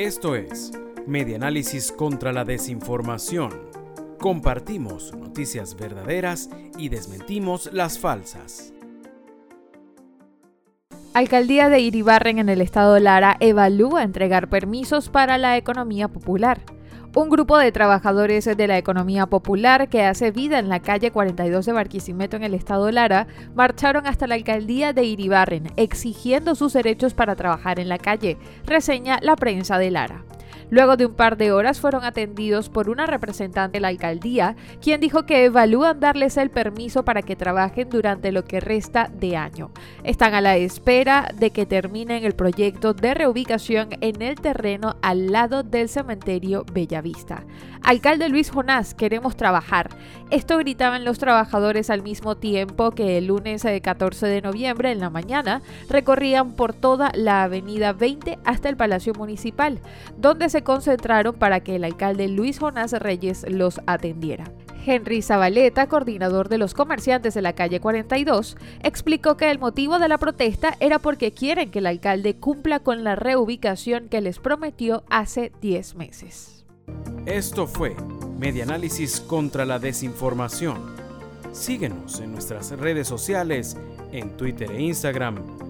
Esto es Medianálisis contra la Desinformación. Compartimos noticias verdaderas y desmentimos las falsas. Alcaldía de Iribarren en el estado Lara evalúa entregar permisos para la economía popular. Un grupo de trabajadores de la economía popular que hace vida en la calle 42 de Barquisimeto en el estado Lara marcharon hasta la alcaldía de Iribarren exigiendo sus derechos para trabajar en la calle, reseña la prensa de Lara. Luego de un par de horas fueron atendidos por una representante de la alcaldía, quien dijo que evalúan darles el permiso para que trabajen durante lo que resta de año. Están a la espera de que terminen el proyecto de reubicación en el terreno al lado del cementerio Bellavista. Alcalde Luis Jonás, queremos trabajar. Esto gritaban los trabajadores al mismo tiempo que el lunes 14 de noviembre en la mañana recorrían por toda la avenida 20 hasta el Palacio Municipal, donde concentraron para que el alcalde Luis Jonás Reyes los atendiera. Henry Zabaleta, coordinador de los comerciantes de la calle 42, explicó que el motivo de la protesta era porque quieren que el alcalde cumpla con la reubicación que les prometió hace 10 meses. Esto fue Medianálisis contra la Desinformación. Síguenos en nuestras redes sociales, en Twitter e Instagram.